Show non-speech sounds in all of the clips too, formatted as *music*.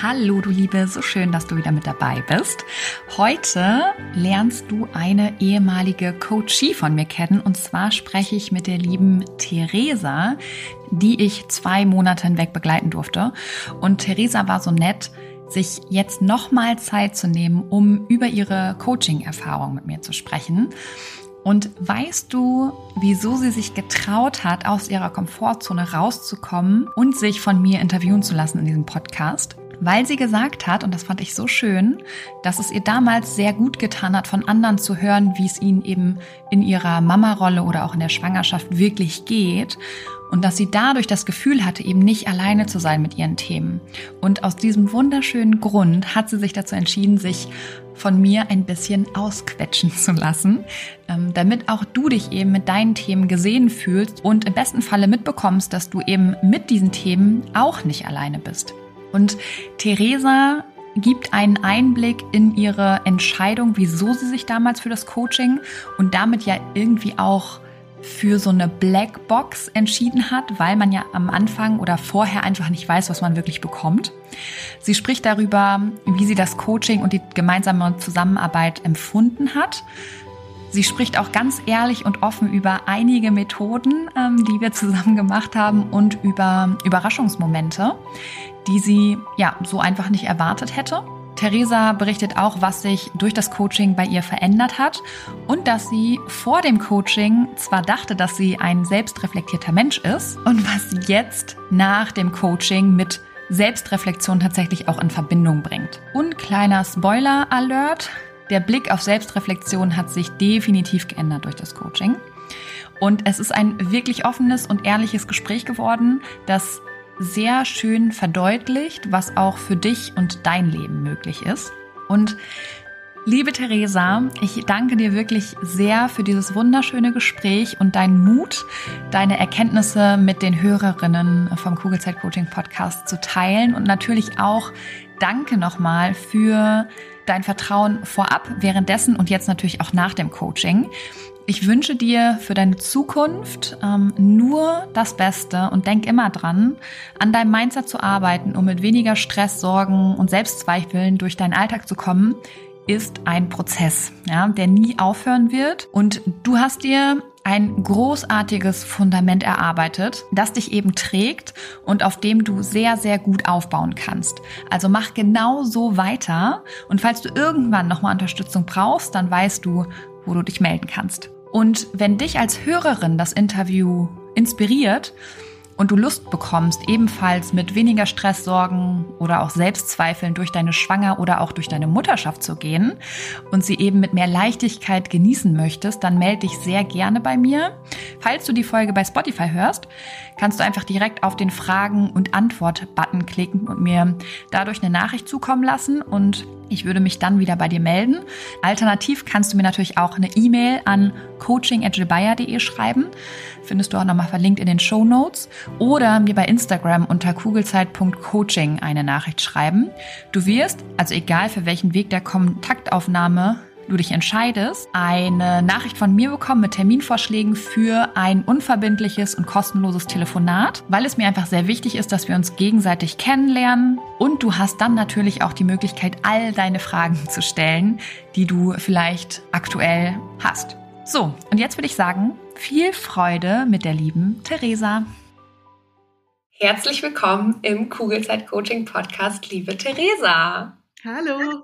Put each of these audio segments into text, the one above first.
Hallo, du Liebe, so schön, dass du wieder mit dabei bist. Heute lernst du eine ehemalige Coachie von mir kennen und zwar spreche ich mit der lieben Theresa, die ich zwei Monate hinweg begleiten durfte. Und Theresa war so nett, sich jetzt nochmal Zeit zu nehmen, um über ihre Coaching-Erfahrung mit mir zu sprechen. Und weißt du, wieso sie sich getraut hat, aus ihrer Komfortzone rauszukommen und sich von mir interviewen zu lassen in diesem Podcast? Weil sie gesagt hat, und das fand ich so schön, dass es ihr damals sehr gut getan hat, von anderen zu hören, wie es ihnen eben in ihrer Mama-Rolle oder auch in der Schwangerschaft wirklich geht. Und dass sie dadurch das Gefühl hatte, eben nicht alleine zu sein mit ihren Themen. Und aus diesem wunderschönen Grund hat sie sich dazu entschieden, sich von mir ein bisschen ausquetschen zu lassen, ähm, damit auch du dich eben mit deinen Themen gesehen fühlst und im besten Falle mitbekommst, dass du eben mit diesen Themen auch nicht alleine bist. Und Theresa gibt einen Einblick in ihre Entscheidung, wieso sie sich damals für das Coaching und damit ja irgendwie auch für so eine Blackbox entschieden hat, weil man ja am Anfang oder vorher einfach nicht weiß, was man wirklich bekommt. Sie spricht darüber, wie sie das Coaching und die gemeinsame Zusammenarbeit empfunden hat. Sie spricht auch ganz ehrlich und offen über einige Methoden, ähm, die wir zusammen gemacht haben und über Überraschungsmomente, die sie ja so einfach nicht erwartet hätte. Theresa berichtet auch, was sich durch das Coaching bei ihr verändert hat und dass sie vor dem Coaching zwar dachte, dass sie ein selbstreflektierter Mensch ist und was sie jetzt nach dem Coaching mit Selbstreflexion tatsächlich auch in Verbindung bringt. Und kleiner Spoiler Alert, der Blick auf Selbstreflexion hat sich definitiv geändert durch das Coaching. Und es ist ein wirklich offenes und ehrliches Gespräch geworden, das sehr schön verdeutlicht, was auch für dich und dein Leben möglich ist. Und Liebe Theresa, ich danke dir wirklich sehr für dieses wunderschöne Gespräch und deinen Mut, deine Erkenntnisse mit den Hörerinnen vom Kugelzeit Coaching Podcast zu teilen und natürlich auch danke nochmal für dein Vertrauen vorab, währenddessen und jetzt natürlich auch nach dem Coaching. Ich wünsche dir für deine Zukunft ähm, nur das Beste und denk immer dran, an deinem Mindset zu arbeiten, um mit weniger Stress, Sorgen und Selbstzweifeln durch deinen Alltag zu kommen ist ein Prozess, ja, der nie aufhören wird. Und du hast dir ein großartiges Fundament erarbeitet, das dich eben trägt und auf dem du sehr, sehr gut aufbauen kannst. Also mach genau so weiter. Und falls du irgendwann nochmal Unterstützung brauchst, dann weißt du, wo du dich melden kannst. Und wenn dich als Hörerin das Interview inspiriert, und du Lust bekommst, ebenfalls mit weniger Stress, Sorgen oder auch Selbstzweifeln durch deine Schwanger oder auch durch deine Mutterschaft zu gehen und sie eben mit mehr Leichtigkeit genießen möchtest, dann melde dich sehr gerne bei mir. Falls du die Folge bei Spotify hörst, kannst du einfach direkt auf den Fragen- und Antwort-Button klicken und mir dadurch eine Nachricht zukommen lassen und ich würde mich dann wieder bei dir melden. Alternativ kannst du mir natürlich auch eine E-Mail an coaching.gilbayer.de schreiben. Findest du auch nochmal verlinkt in den Show Notes. Oder mir bei Instagram unter kugelzeit.coaching eine Nachricht schreiben. Du wirst, also egal für welchen Weg der Kontaktaufnahme du dich entscheidest, eine Nachricht von mir bekommen mit Terminvorschlägen für ein unverbindliches und kostenloses Telefonat, weil es mir einfach sehr wichtig ist, dass wir uns gegenseitig kennenlernen. Und du hast dann natürlich auch die Möglichkeit, all deine Fragen zu stellen, die du vielleicht aktuell hast. So, und jetzt würde ich sagen, viel Freude mit der lieben Theresa. Herzlich willkommen im Kugelzeit Coaching Podcast, liebe Theresa. Hallo.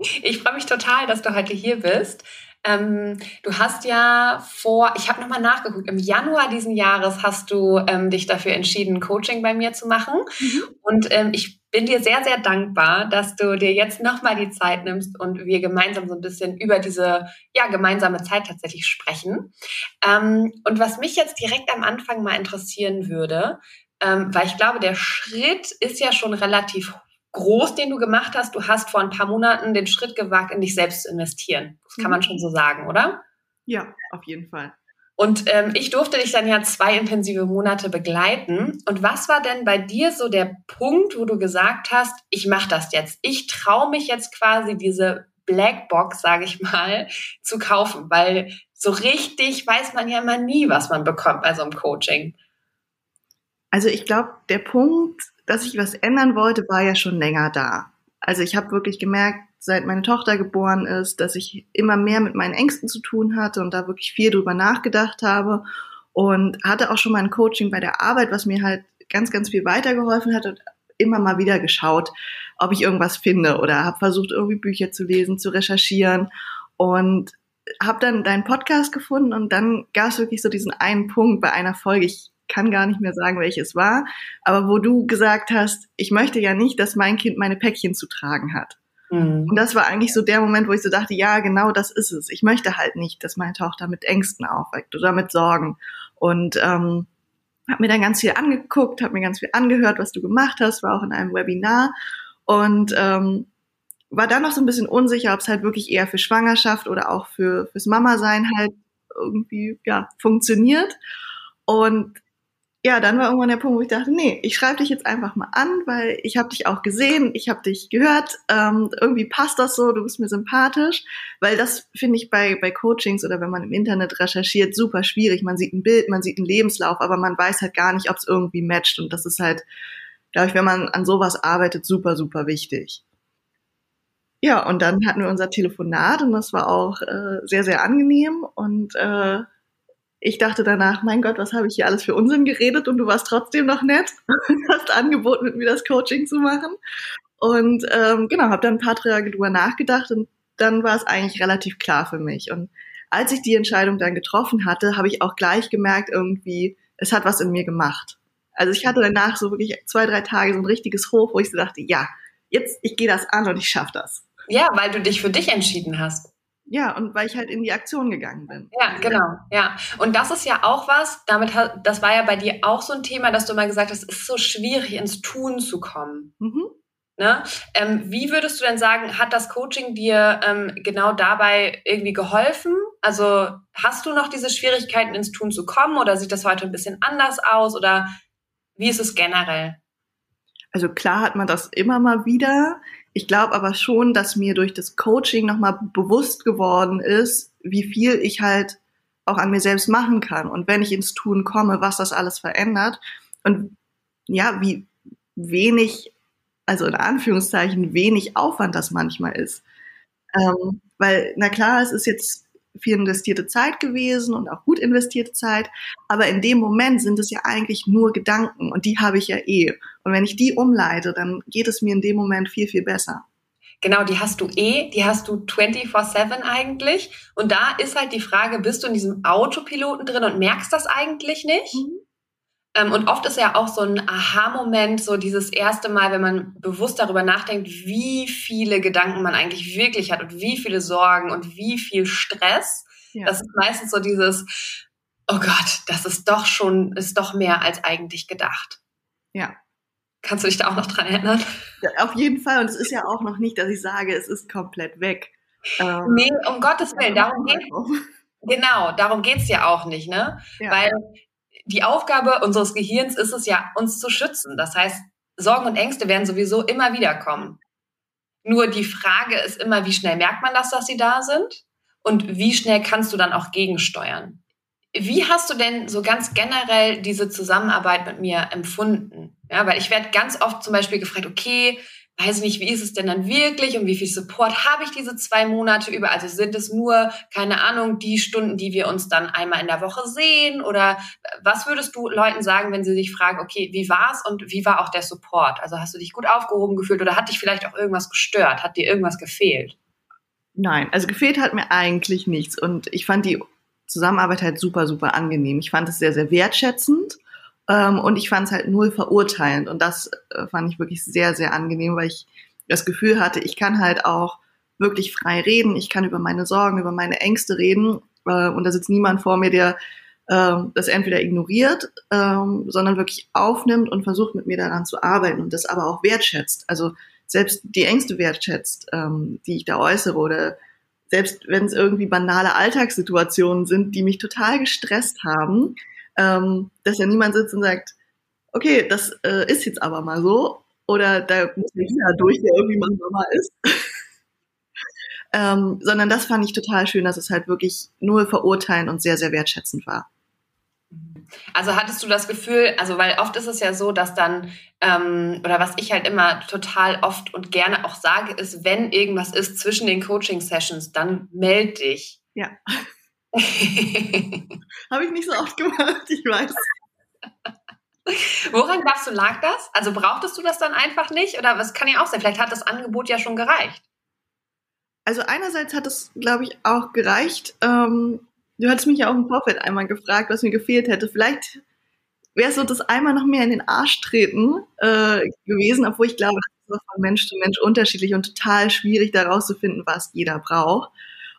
Ich freue mich total, dass du heute hier bist. Ähm, du hast ja vor, ich habe nochmal nachgeguckt, im Januar diesen Jahres hast du ähm, dich dafür entschieden, Coaching bei mir zu machen. Mhm. Und ähm, ich bin dir sehr, sehr dankbar, dass du dir jetzt nochmal die Zeit nimmst und wir gemeinsam so ein bisschen über diese ja, gemeinsame Zeit tatsächlich sprechen. Ähm, und was mich jetzt direkt am Anfang mal interessieren würde, ähm, weil ich glaube, der Schritt ist ja schon relativ groß, den du gemacht hast. Du hast vor ein paar Monaten den Schritt gewagt, in dich selbst zu investieren. Das kann man mhm. schon so sagen, oder? Ja, auf jeden Fall. Und ähm, ich durfte dich dann ja zwei intensive Monate begleiten. Und was war denn bei dir so der Punkt, wo du gesagt hast, ich mache das jetzt? Ich traue mich jetzt quasi diese Blackbox, sage ich mal, *laughs* zu kaufen, weil so richtig weiß man ja immer nie, was man bekommt bei so einem Coaching. Also ich glaube, der Punkt dass ich was ändern wollte, war ja schon länger da. Also ich habe wirklich gemerkt, seit meine Tochter geboren ist, dass ich immer mehr mit meinen Ängsten zu tun hatte und da wirklich viel drüber nachgedacht habe und hatte auch schon mal ein Coaching bei der Arbeit, was mir halt ganz, ganz viel weitergeholfen hat und immer mal wieder geschaut, ob ich irgendwas finde oder habe versucht, irgendwie Bücher zu lesen, zu recherchieren und habe dann deinen Podcast gefunden und dann gab es wirklich so diesen einen Punkt bei einer Folge. Ich kann gar nicht mehr sagen, welches war, aber wo du gesagt hast, ich möchte ja nicht, dass mein Kind meine Päckchen zu tragen hat. Mhm. Und das war eigentlich so der Moment, wo ich so dachte, ja, genau das ist es. Ich möchte halt nicht, dass meine Tochter mit Ängsten aufweckt oder mit Sorgen. Und ähm, habe mir dann ganz viel angeguckt, habe mir ganz viel angehört, was du gemacht hast, war auch in einem Webinar und ähm, war dann noch so ein bisschen unsicher, ob es halt wirklich eher für Schwangerschaft oder auch für fürs Mama-Sein halt irgendwie ja funktioniert. Und ja, dann war irgendwann der Punkt, wo ich dachte, nee, ich schreibe dich jetzt einfach mal an, weil ich habe dich auch gesehen, ich habe dich gehört, ähm, irgendwie passt das so, du bist mir sympathisch, weil das finde ich bei, bei Coachings oder wenn man im Internet recherchiert, super schwierig. Man sieht ein Bild, man sieht einen Lebenslauf, aber man weiß halt gar nicht, ob es irgendwie matcht und das ist halt, glaube ich, wenn man an sowas arbeitet, super, super wichtig. Ja, und dann hatten wir unser Telefonat und das war auch äh, sehr, sehr angenehm und äh, ich dachte danach, mein Gott, was habe ich hier alles für Unsinn geredet und du warst trotzdem noch nett und hast angeboten, mit mir das Coaching zu machen. Und ähm, genau, habe dann ein paar Tage drüber nachgedacht und dann war es eigentlich relativ klar für mich. Und als ich die Entscheidung dann getroffen hatte, habe ich auch gleich gemerkt, irgendwie, es hat was in mir gemacht. Also ich hatte danach so wirklich zwei, drei Tage so ein richtiges Hoch, wo ich so dachte, ja, jetzt, ich gehe das an und ich schaffe das. Ja, weil du dich für dich entschieden hast. Ja, und weil ich halt in die Aktion gegangen bin. Ja, genau, ja. Und das ist ja auch was, damit hat, das war ja bei dir auch so ein Thema, dass du mal gesagt hast, es ist so schwierig, ins Tun zu kommen. Mhm. Ne? Ähm, wie würdest du denn sagen, hat das Coaching dir ähm, genau dabei irgendwie geholfen? Also hast du noch diese Schwierigkeiten ins Tun zu kommen oder sieht das heute ein bisschen anders aus oder wie ist es generell? Also klar hat man das immer mal wieder. Ich glaube aber schon, dass mir durch das Coaching nochmal bewusst geworden ist, wie viel ich halt auch an mir selbst machen kann und wenn ich ins Tun komme, was das alles verändert und ja, wie wenig also in Anführungszeichen wenig Aufwand das manchmal ist. Ähm, weil, na klar, es ist jetzt viel investierte Zeit gewesen und auch gut investierte Zeit, aber in dem Moment sind es ja eigentlich nur Gedanken und die habe ich ja eh. Und wenn ich die umleite, dann geht es mir in dem Moment viel, viel besser. Genau, die hast du eh, die hast du 24-7 eigentlich. Und da ist halt die Frage, bist du in diesem Autopiloten drin und merkst das eigentlich nicht? Mhm. Ähm, und oft ist ja auch so ein Aha-Moment, so dieses erste Mal, wenn man bewusst darüber nachdenkt, wie viele Gedanken man eigentlich wirklich hat und wie viele Sorgen und wie viel Stress. Ja. Das ist meistens so dieses, oh Gott, das ist doch schon, ist doch mehr als eigentlich gedacht. Ja. Kannst du dich da auch noch dran erinnern? Ja, auf jeden Fall. Und es ist ja auch noch nicht, dass ich sage, es ist komplett weg. Ähm, nee, um Gottes Willen, darum geht Genau, darum geht's ja auch nicht, ne? Ja. Weil die Aufgabe unseres Gehirns ist es ja, uns zu schützen. Das heißt, Sorgen und Ängste werden sowieso immer wieder kommen. Nur die Frage ist immer, wie schnell merkt man das, dass sie da sind? Und wie schnell kannst du dann auch gegensteuern? Wie hast du denn so ganz generell diese Zusammenarbeit mit mir empfunden? Ja, weil ich werde ganz oft zum Beispiel gefragt, okay, weiß nicht, wie ist es denn dann wirklich und wie viel Support habe ich diese zwei Monate über? Also sind es nur, keine Ahnung, die Stunden, die wir uns dann einmal in der Woche sehen? Oder was würdest du Leuten sagen, wenn sie sich fragen, okay, wie war's und wie war auch der Support? Also hast du dich gut aufgehoben gefühlt oder hat dich vielleicht auch irgendwas gestört? Hat dir irgendwas gefehlt? Nein, also gefehlt hat mir eigentlich nichts und ich fand die Zusammenarbeit halt super, super angenehm. Ich fand es sehr, sehr wertschätzend und ich fand es halt null verurteilend. Und das äh, fand ich wirklich sehr, sehr angenehm, weil ich das Gefühl hatte, ich kann halt auch wirklich frei reden. Ich kann über meine Sorgen, über meine Ängste reden. Äh, und da sitzt niemand vor mir, der äh, das entweder ignoriert, ähm, sondern wirklich aufnimmt und versucht, mit mir daran zu arbeiten und das aber auch wertschätzt. Also selbst die Ängste wertschätzt, ähm, die ich da äußere oder selbst wenn es irgendwie banale Alltagssituationen sind, die mich total gestresst haben, ähm, dass ja niemand sitzt und sagt, okay, das äh, ist jetzt aber mal so. Oder da muss der Hina durch, der irgendwie mal Mama ist. *laughs* ähm, sondern das fand ich total schön, dass es halt wirklich nur verurteilen und sehr, sehr wertschätzend war. Also hattest du das Gefühl, also weil oft ist es ja so, dass dann, ähm, oder was ich halt immer total oft und gerne auch sage, ist, wenn irgendwas ist zwischen den Coaching-Sessions, dann meld dich. Ja. *laughs* Habe ich nicht so oft gemacht, ich weiß. Woran glaubst du, lag das? Also brauchtest du das dann einfach nicht? Oder was kann ja auch sein? Vielleicht hat das Angebot ja schon gereicht. Also einerseits hat es, glaube ich, auch gereicht. Ähm, du hattest mich ja auch im Vorfeld einmal gefragt, was mir gefehlt hätte. Vielleicht wäre es so das einmal noch mehr in den Arsch treten äh, gewesen, obwohl ich glaube, das ist von Mensch zu Mensch unterschiedlich und total schwierig, da rauszufinden, was jeder braucht.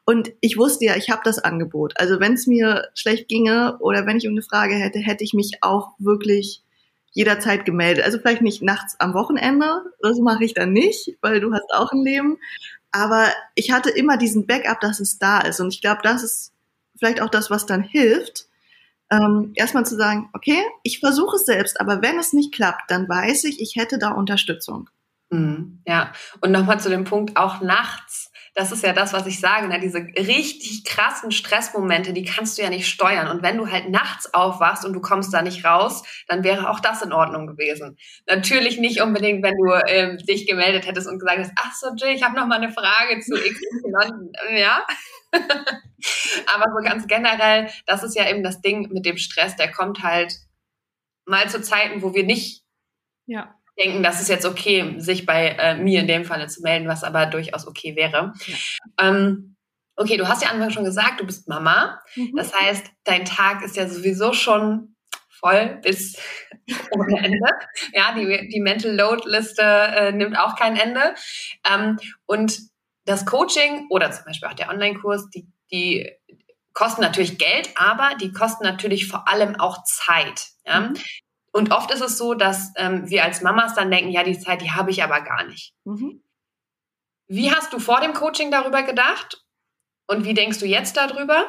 Und ich wusste ja, ich habe das Angebot. Also wenn es mir schlecht ginge oder wenn ich eine Frage hätte, hätte ich mich auch wirklich jederzeit gemeldet. Also vielleicht nicht nachts am Wochenende, das mache ich dann nicht, weil du hast auch ein Leben. Aber ich hatte immer diesen Backup, dass es da ist. Und ich glaube, das ist vielleicht auch das, was dann hilft, ähm, erstmal zu sagen, okay, ich versuche es selbst, aber wenn es nicht klappt, dann weiß ich, ich hätte da Unterstützung. Mhm, ja, und nochmal zu dem Punkt, auch nachts das ist ja das, was ich sage, ne? diese richtig krassen Stressmomente, die kannst du ja nicht steuern. Und wenn du halt nachts aufwachst und du kommst da nicht raus, dann wäre auch das in Ordnung gewesen. Natürlich nicht unbedingt, wenn du ähm, dich gemeldet hättest und gesagt hast, ach so Jill, ich habe noch mal eine Frage zu XY, ja. *laughs* Aber so ganz generell, das ist ja eben das Ding mit dem Stress, der kommt halt mal zu Zeiten, wo wir nicht ja denken, das ist jetzt okay, sich bei äh, mir in dem Falle zu melden, was aber durchaus okay wäre. Ja. Ähm, okay, du hast ja Anfang schon gesagt, du bist Mama. Mhm. Das heißt, dein Tag ist ja sowieso schon voll bis *laughs* ohne Ende. Ja, die, die Mental Load Liste äh, nimmt auch kein Ende. Ähm, und das Coaching oder zum Beispiel auch der Online-Kurs, die, die kosten natürlich Geld, aber die kosten natürlich vor allem auch Zeit. Ja? Und oft ist es so, dass ähm, wir als Mamas dann denken, ja, die Zeit, die habe ich aber gar nicht. Mhm. Wie hast du vor dem Coaching darüber gedacht? Und wie denkst du jetzt darüber?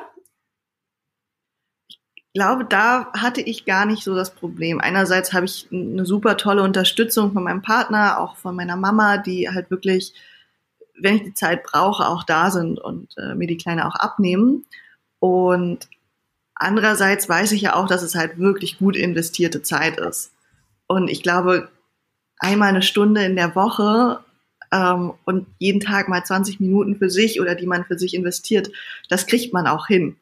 Ich glaube, da hatte ich gar nicht so das Problem. Einerseits habe ich eine super tolle Unterstützung von meinem Partner, auch von meiner Mama, die halt wirklich, wenn ich die Zeit brauche, auch da sind und äh, mir die Kleine auch abnehmen. Und andererseits weiß ich ja auch, dass es halt wirklich gut investierte Zeit ist. Und ich glaube, einmal eine Stunde in der Woche ähm, und jeden Tag mal 20 Minuten für sich oder die man für sich investiert, das kriegt man auch hin.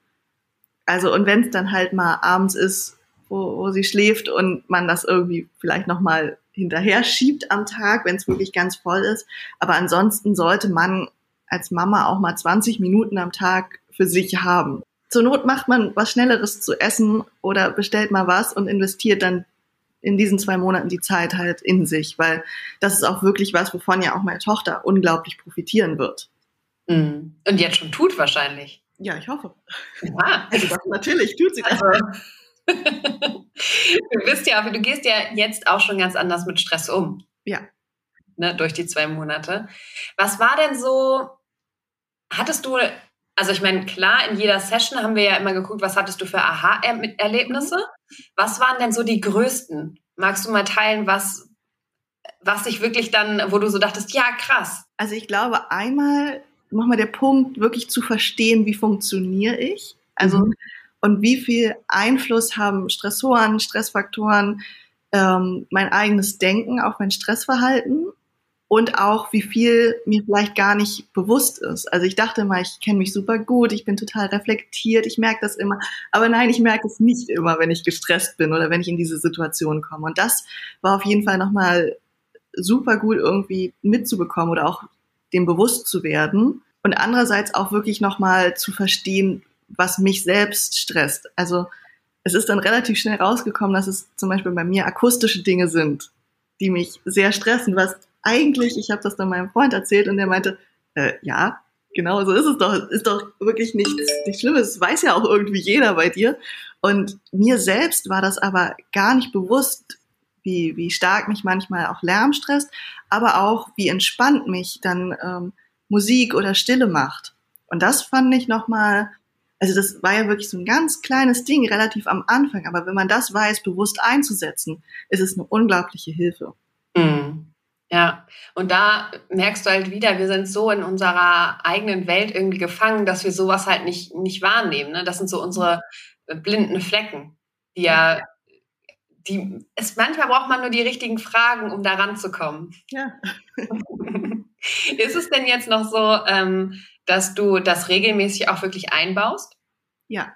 Also und wenn es dann halt mal abends ist, wo, wo sie schläft und man das irgendwie vielleicht noch mal hinterher schiebt am Tag, wenn es wirklich ganz voll ist. Aber ansonsten sollte man als Mama auch mal 20 Minuten am Tag für sich haben. Zur Not macht man was Schnelleres zu essen oder bestellt mal was und investiert dann in diesen zwei Monaten die Zeit halt in sich, weil das ist auch wirklich was, wovon ja auch meine Tochter unglaublich profitieren wird. Mhm. Und jetzt schon tut wahrscheinlich. Ja, ich hoffe. Ja. Also das, natürlich tut sie das. Also, *laughs* du bist ja, du gehst ja jetzt auch schon ganz anders mit Stress um. Ja. Ne, durch die zwei Monate. Was war denn so, hattest du, also ich meine, klar, in jeder Session haben wir ja immer geguckt, was hattest du für Aha-Erlebnisse? Was waren denn so die größten? Magst du mal teilen, was, was sich wirklich dann, wo du so dachtest, ja, krass. Also ich glaube, einmal nochmal der Punkt, wirklich zu verstehen, wie funktioniere ich? Also, mhm. und wie viel Einfluss haben Stressoren, Stressfaktoren, ähm, mein eigenes Denken auf mein Stressverhalten und auch wie viel mir vielleicht gar nicht bewusst ist. Also ich dachte mal, ich kenne mich super gut, ich bin total reflektiert, ich merke das immer, aber nein, ich merke es nicht immer, wenn ich gestresst bin oder wenn ich in diese Situation komme. Und das war auf jeden Fall nochmal super gut irgendwie mitzubekommen oder auch dem bewusst zu werden und andererseits auch wirklich nochmal zu verstehen, was mich selbst stresst. Also es ist dann relativ schnell rausgekommen, dass es zum Beispiel bei mir akustische Dinge sind, die mich sehr stressen, was eigentlich, ich habe das dann meinem Freund erzählt und der meinte, äh, ja, genau, so ist es doch, ist doch wirklich nichts, nichts Schlimmes, das weiß ja auch irgendwie jeder bei dir. Und mir selbst war das aber gar nicht bewusst, wie, wie stark mich manchmal auch Lärm stresst, aber auch wie entspannt mich dann ähm, Musik oder Stille macht. Und das fand ich nochmal, also das war ja wirklich so ein ganz kleines Ding relativ am Anfang, aber wenn man das weiß, bewusst einzusetzen, ist es eine unglaubliche Hilfe. Mhm. Ja, und da merkst du halt wieder, wir sind so in unserer eigenen Welt irgendwie gefangen, dass wir sowas halt nicht, nicht wahrnehmen. Ne? Das sind so unsere blinden Flecken, die ja, die, es, manchmal braucht man nur die richtigen Fragen, um da ranzukommen. Ja. *laughs* Ist es denn jetzt noch so, ähm, dass du das regelmäßig auch wirklich einbaust? Ja.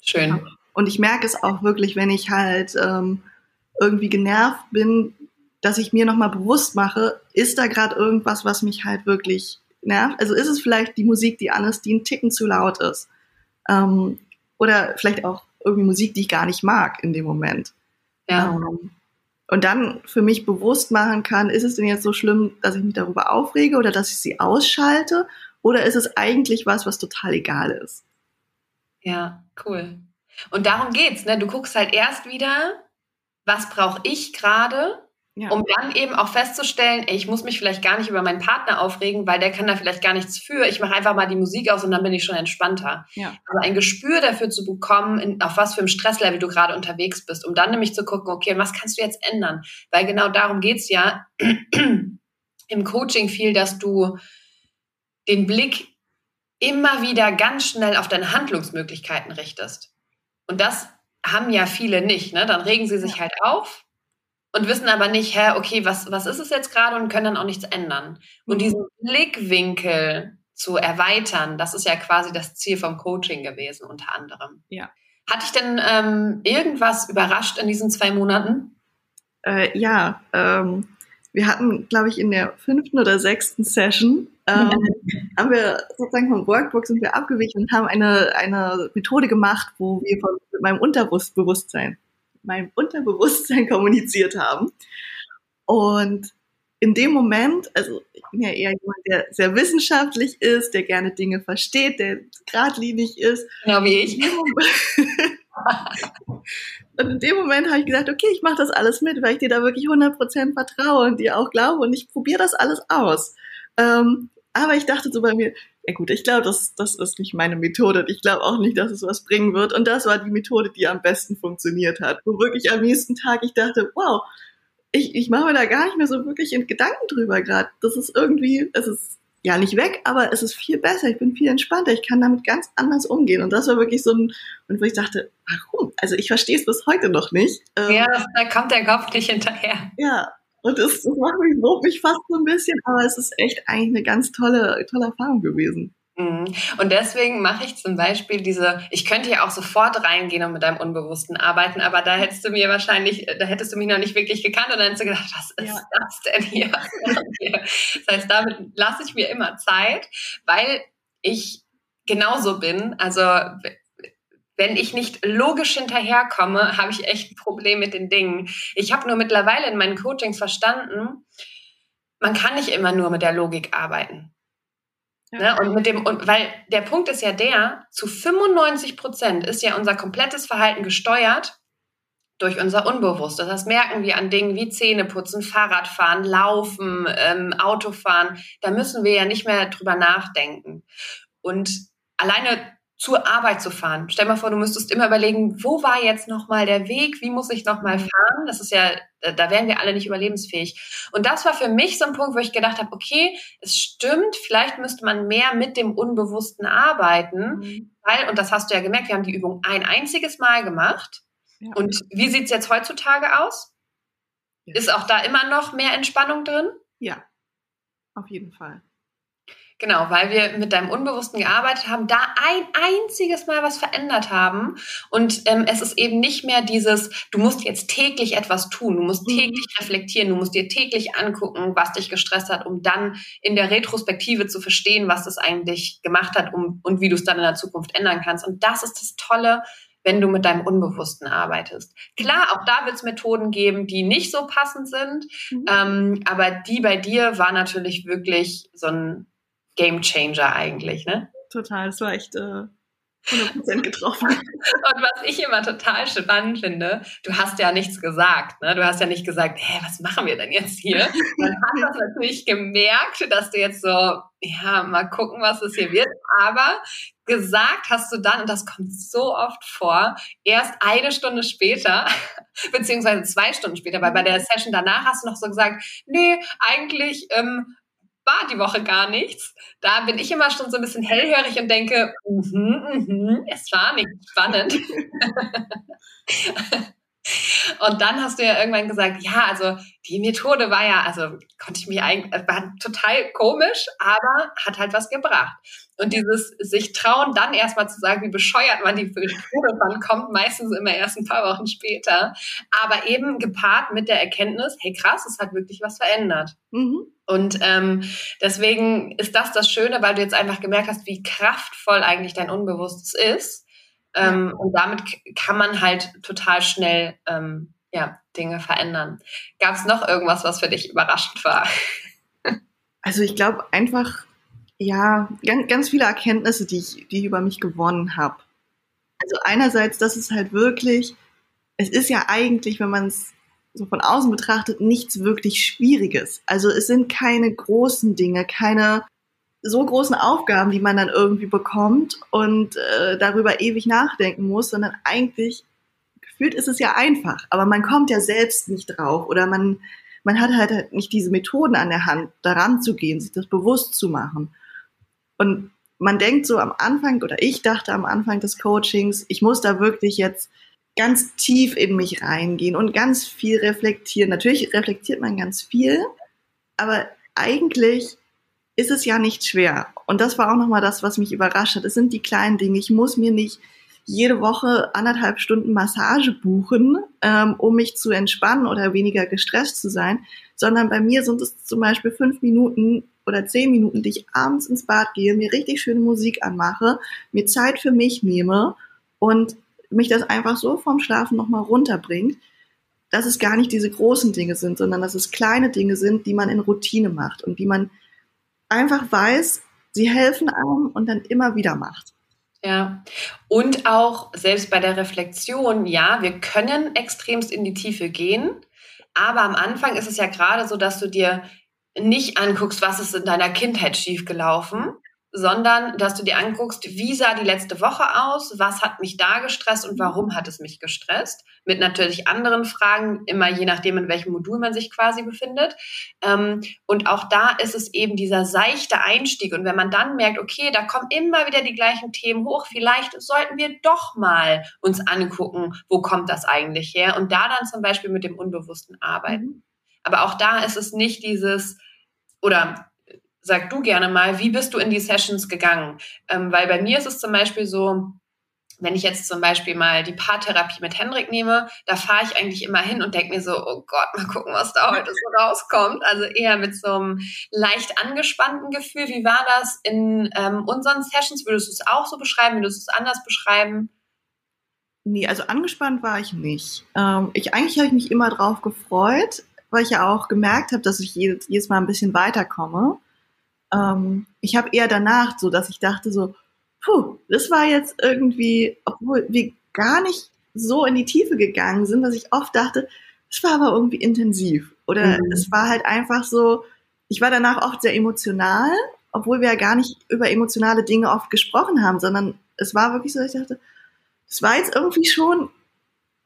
Schön. Und ich merke es auch wirklich, wenn ich halt ähm, irgendwie genervt bin, dass ich mir nochmal bewusst mache, ist da gerade irgendwas, was mich halt wirklich nervt? Also ist es vielleicht die Musik, die an ist, die ein Ticken zu laut ist? Ähm, oder vielleicht auch irgendwie Musik, die ich gar nicht mag in dem Moment. Ja. Ähm, und dann für mich bewusst machen kann, ist es denn jetzt so schlimm, dass ich mich darüber aufrege oder dass ich sie ausschalte? Oder ist es eigentlich was, was total egal ist? Ja, cool. Und darum geht's, ne? Du guckst halt erst wieder, was brauche ich gerade ja. Um dann eben auch festzustellen, ey, ich muss mich vielleicht gar nicht über meinen Partner aufregen, weil der kann da vielleicht gar nichts für. Ich mache einfach mal die Musik aus und dann bin ich schon entspannter. Ja. Also ein Gespür dafür zu bekommen, in, auf was für einem Stresslevel du gerade unterwegs bist, um dann nämlich zu gucken, okay, was kannst du jetzt ändern? Weil genau darum geht's ja *clears throat* im Coaching viel, dass du den Blick immer wieder ganz schnell auf deine Handlungsmöglichkeiten richtest. Und das haben ja viele nicht. Ne? Dann regen sie sich halt auf und wissen aber nicht, hä, okay, was, was ist es jetzt gerade und können dann auch nichts ändern. Und mhm. diesen Blickwinkel zu erweitern, das ist ja quasi das Ziel vom Coaching gewesen, unter anderem. Ja. Hat dich denn ähm, irgendwas überrascht in diesen zwei Monaten? Äh, ja, ähm, wir hatten, glaube ich, in der fünften oder sechsten Session ähm, *laughs* haben wir sozusagen vom Workbook sind wir abgewichen und haben eine, eine Methode gemacht, wo wir von mit meinem Unterbewusstsein meinem Unterbewusstsein *laughs* kommuniziert haben. Und in dem Moment, also ich bin ja eher jemand, der sehr wissenschaftlich ist, der gerne Dinge versteht, der geradlinig ist. Genau wie ich. *laughs* und in dem Moment habe ich gesagt, okay, ich mache das alles mit, weil ich dir da wirklich 100% vertraue und dir auch glaube und ich probiere das alles aus. Ähm, aber ich dachte so bei mir, ja gut, ich glaube, das, das ist nicht meine Methode. Ich glaube auch nicht, dass es was bringen wird. Und das war die Methode, die am besten funktioniert hat. Wo wirklich am nächsten Tag ich dachte, wow, ich, ich mache mir da gar nicht mehr so wirklich in Gedanken drüber gerade. Das ist irgendwie, es ist ja nicht weg, aber es ist viel besser. Ich bin viel entspannter. Ich kann damit ganz anders umgehen. Und das war wirklich so ein, und wo ich dachte, warum? Also ich verstehe es bis heute noch nicht. Ähm, ja, da kommt der Kopf nicht hinterher. Ja, und das, das macht mich, mich fast so ein bisschen, aber es ist echt eigentlich eine ganz tolle, tolle Erfahrung gewesen. Mhm. Und deswegen mache ich zum Beispiel diese, ich könnte ja auch sofort reingehen und mit deinem Unbewussten arbeiten, aber da hättest du mir wahrscheinlich, da hättest du mich noch nicht wirklich gekannt und dann hättest du gedacht, was ist ja. das denn hier? das heißt, damit lasse ich mir immer Zeit, weil ich genauso bin. Also wenn ich nicht logisch hinterherkomme, habe ich echt ein Problem mit den Dingen. Ich habe nur mittlerweile in meinen Coachings verstanden, man kann nicht immer nur mit der Logik arbeiten. Ja. Ne? Und mit dem, und weil der Punkt ist ja der, zu 95 Prozent ist ja unser komplettes Verhalten gesteuert durch unser Unbewusst. Das merken wir an Dingen wie Zähneputzen, Fahrradfahren, Laufen, ähm, Autofahren. Da müssen wir ja nicht mehr drüber nachdenken. Und alleine zur Arbeit zu fahren. Stell mal vor, du müsstest immer überlegen, wo war jetzt nochmal der Weg, wie muss ich nochmal mhm. fahren? Das ist ja, da wären wir alle nicht überlebensfähig. Und das war für mich so ein Punkt, wo ich gedacht habe, okay, es stimmt, vielleicht müsste man mehr mit dem Unbewussten arbeiten, mhm. weil, und das hast du ja gemerkt, wir haben die Übung ein einziges Mal gemacht. Ja. Und wie sieht's jetzt heutzutage aus? Ja. Ist auch da immer noch mehr Entspannung drin? Ja, auf jeden Fall. Genau, weil wir mit deinem Unbewussten gearbeitet haben, da ein einziges Mal was verändert haben. Und ähm, es ist eben nicht mehr dieses, du musst jetzt täglich etwas tun, du musst mhm. täglich reflektieren, du musst dir täglich angucken, was dich gestresst hat, um dann in der Retrospektive zu verstehen, was das eigentlich gemacht hat um, und wie du es dann in der Zukunft ändern kannst. Und das ist das Tolle, wenn du mit deinem Unbewussten arbeitest. Klar, auch da wird es Methoden geben, die nicht so passend sind, mhm. ähm, aber die bei dir war natürlich wirklich so ein Game Changer eigentlich, ne? Total, es war echt äh, 100% getroffen. *laughs* Und was ich immer total spannend finde, du hast ja nichts gesagt, ne? Du hast ja nicht gesagt, hä, was machen wir denn jetzt hier? Man hat das natürlich gemerkt, dass du jetzt so, ja, mal gucken, was es hier wird. Aber gesagt hast du dann, und das kommt so oft vor, erst eine Stunde später, *laughs* beziehungsweise zwei Stunden später, weil bei der Session danach hast du noch so gesagt, nee, eigentlich ähm, war die Woche gar nichts. Da bin ich immer schon so ein bisschen hellhörig und denke, mm -hmm, es war nicht spannend. *laughs* und dann hast du ja irgendwann gesagt, ja, also die Methode war ja, also konnte ich mich eigentlich, war total komisch, aber hat halt was gebracht. Und dieses sich trauen, dann erstmal zu sagen, wie bescheuert man die Methode fand, kommt meistens immer erst ein paar Wochen später. Aber eben gepaart mit der Erkenntnis, hey krass, es hat wirklich was verändert. Mhm. Und ähm, deswegen ist das das Schöne, weil du jetzt einfach gemerkt hast, wie kraftvoll eigentlich dein Unbewusstes ist. Ähm, ja. Und damit kann man halt total schnell ähm, ja, Dinge verändern. Gab es noch irgendwas, was für dich überraschend war? Also ich glaube einfach, ja, ganz, ganz viele Erkenntnisse, die ich, die ich über mich gewonnen habe. Also einerseits, dass es halt wirklich, es ist ja eigentlich, wenn man es so von außen betrachtet, nichts wirklich Schwieriges. Also es sind keine großen Dinge, keine so großen Aufgaben, die man dann irgendwie bekommt und äh, darüber ewig nachdenken muss, sondern eigentlich gefühlt ist es ja einfach, aber man kommt ja selbst nicht drauf oder man man hat halt nicht diese Methoden an der Hand, daran zu gehen, sich das bewusst zu machen. Und man denkt so am Anfang, oder ich dachte am Anfang des Coachings, ich muss da wirklich jetzt ganz tief in mich reingehen und ganz viel reflektieren. Natürlich reflektiert man ganz viel, aber eigentlich ist es ja nicht schwer. Und das war auch nochmal das, was mich überrascht hat. Es sind die kleinen Dinge. Ich muss mir nicht jede Woche anderthalb Stunden Massage buchen, ähm, um mich zu entspannen oder weniger gestresst zu sein, sondern bei mir sind es zum Beispiel fünf Minuten oder zehn Minuten, die ich abends ins Bad gehe, mir richtig schöne Musik anmache, mir Zeit für mich nehme und mich das einfach so vom Schlafen nochmal runterbringt, dass es gar nicht diese großen Dinge sind, sondern dass es kleine Dinge sind, die man in Routine macht und die man einfach weiß, sie helfen einem und dann immer wieder macht. Ja, und auch selbst bei der Reflexion, ja, wir können extremst in die Tiefe gehen, aber am Anfang ist es ja gerade so, dass du dir nicht anguckst, was ist in deiner Kindheit schiefgelaufen, sondern dass du dir anguckst, wie sah die letzte Woche aus, was hat mich da gestresst und warum hat es mich gestresst. Mit natürlich anderen Fragen, immer je nachdem, in welchem Modul man sich quasi befindet. Ähm, und auch da ist es eben dieser seichte Einstieg. Und wenn man dann merkt, okay, da kommen immer wieder die gleichen Themen hoch, vielleicht sollten wir doch mal uns angucken, wo kommt das eigentlich her? Und da dann zum Beispiel mit dem Unbewussten arbeiten. Mhm. Aber auch da ist es nicht dieses, oder sag du gerne mal, wie bist du in die Sessions gegangen? Ähm, weil bei mir ist es zum Beispiel so, wenn ich jetzt zum Beispiel mal die Paartherapie mit Hendrik nehme, da fahre ich eigentlich immer hin und denke mir so, oh Gott, mal gucken, was da heute so rauskommt. Also eher mit so einem leicht angespannten Gefühl. Wie war das in ähm, unseren Sessions? Würdest du es auch so beschreiben? Würdest du es anders beschreiben? Nee, also angespannt war ich nicht. Ähm, ich, eigentlich habe ich mich immer drauf gefreut, weil ich ja auch gemerkt habe, dass ich jedes, jedes Mal ein bisschen weiterkomme ähm, ich habe eher danach so, dass ich dachte so, puh, das war jetzt irgendwie, obwohl wir gar nicht so in die Tiefe gegangen sind, dass ich oft dachte, es war aber irgendwie intensiv. Oder mhm. es war halt einfach so, ich war danach oft sehr emotional, obwohl wir ja gar nicht über emotionale Dinge oft gesprochen haben, sondern es war wirklich so, dass ich dachte, es war jetzt irgendwie schon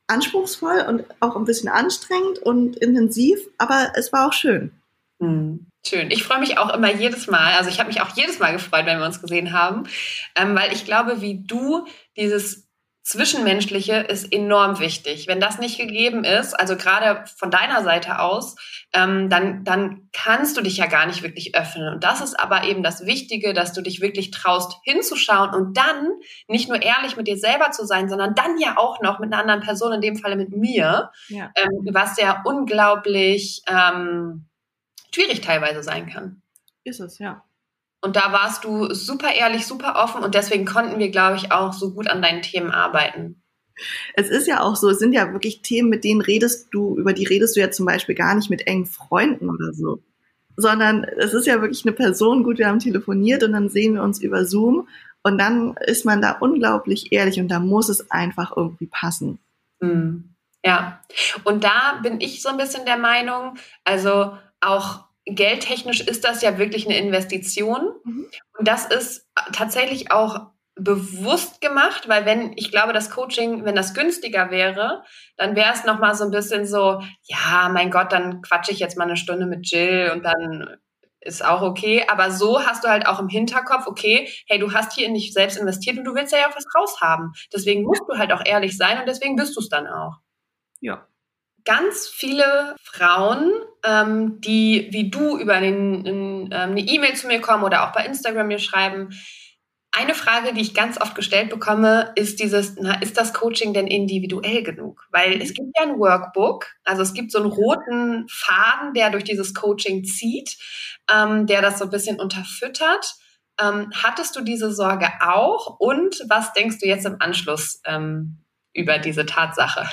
anspruchsvoll und auch ein bisschen anstrengend und intensiv, aber es war auch schön. Mhm. Schön. Ich freue mich auch immer jedes Mal. Also ich habe mich auch jedes Mal gefreut, wenn wir uns gesehen haben, ähm, weil ich glaube, wie du dieses Zwischenmenschliche ist enorm wichtig. Wenn das nicht gegeben ist, also gerade von deiner Seite aus, ähm, dann, dann kannst du dich ja gar nicht wirklich öffnen. Und das ist aber eben das Wichtige, dass du dich wirklich traust, hinzuschauen und dann nicht nur ehrlich mit dir selber zu sein, sondern dann ja auch noch mit einer anderen Person, in dem Falle mit mir, ja. ähm, was ja unglaublich ähm, schwierig teilweise sein kann. Ist es, ja. Und da warst du super ehrlich, super offen und deswegen konnten wir, glaube ich, auch so gut an deinen Themen arbeiten. Es ist ja auch so, es sind ja wirklich Themen, mit denen redest du, über die redest du ja zum Beispiel gar nicht mit engen Freunden oder so. Sondern es ist ja wirklich eine Person, gut, wir haben telefoniert und dann sehen wir uns über Zoom und dann ist man da unglaublich ehrlich und da muss es einfach irgendwie passen. Mhm. Ja, und da bin ich so ein bisschen der Meinung, also auch geldtechnisch ist das ja wirklich eine Investition. Mhm. Und das ist tatsächlich auch bewusst gemacht, weil wenn, ich glaube, das Coaching, wenn das günstiger wäre, dann wäre es nochmal so ein bisschen so, ja, mein Gott, dann quatsche ich jetzt mal eine Stunde mit Jill und dann ist auch okay. Aber so hast du halt auch im Hinterkopf, okay, hey, du hast hier in dich selbst investiert und du willst ja auch was raushaben. Deswegen musst du halt auch ehrlich sein und deswegen bist du es dann auch. Ja ganz viele Frauen, ähm, die wie du über den, in, ähm, eine E-Mail zu mir kommen oder auch bei Instagram mir schreiben. Eine Frage, die ich ganz oft gestellt bekomme, ist dieses, na, ist das Coaching denn individuell genug? Weil es gibt ja ein Workbook, also es gibt so einen roten Faden, der durch dieses Coaching zieht, ähm, der das so ein bisschen unterfüttert. Ähm, hattest du diese Sorge auch? Und was denkst du jetzt im Anschluss ähm, über diese Tatsache?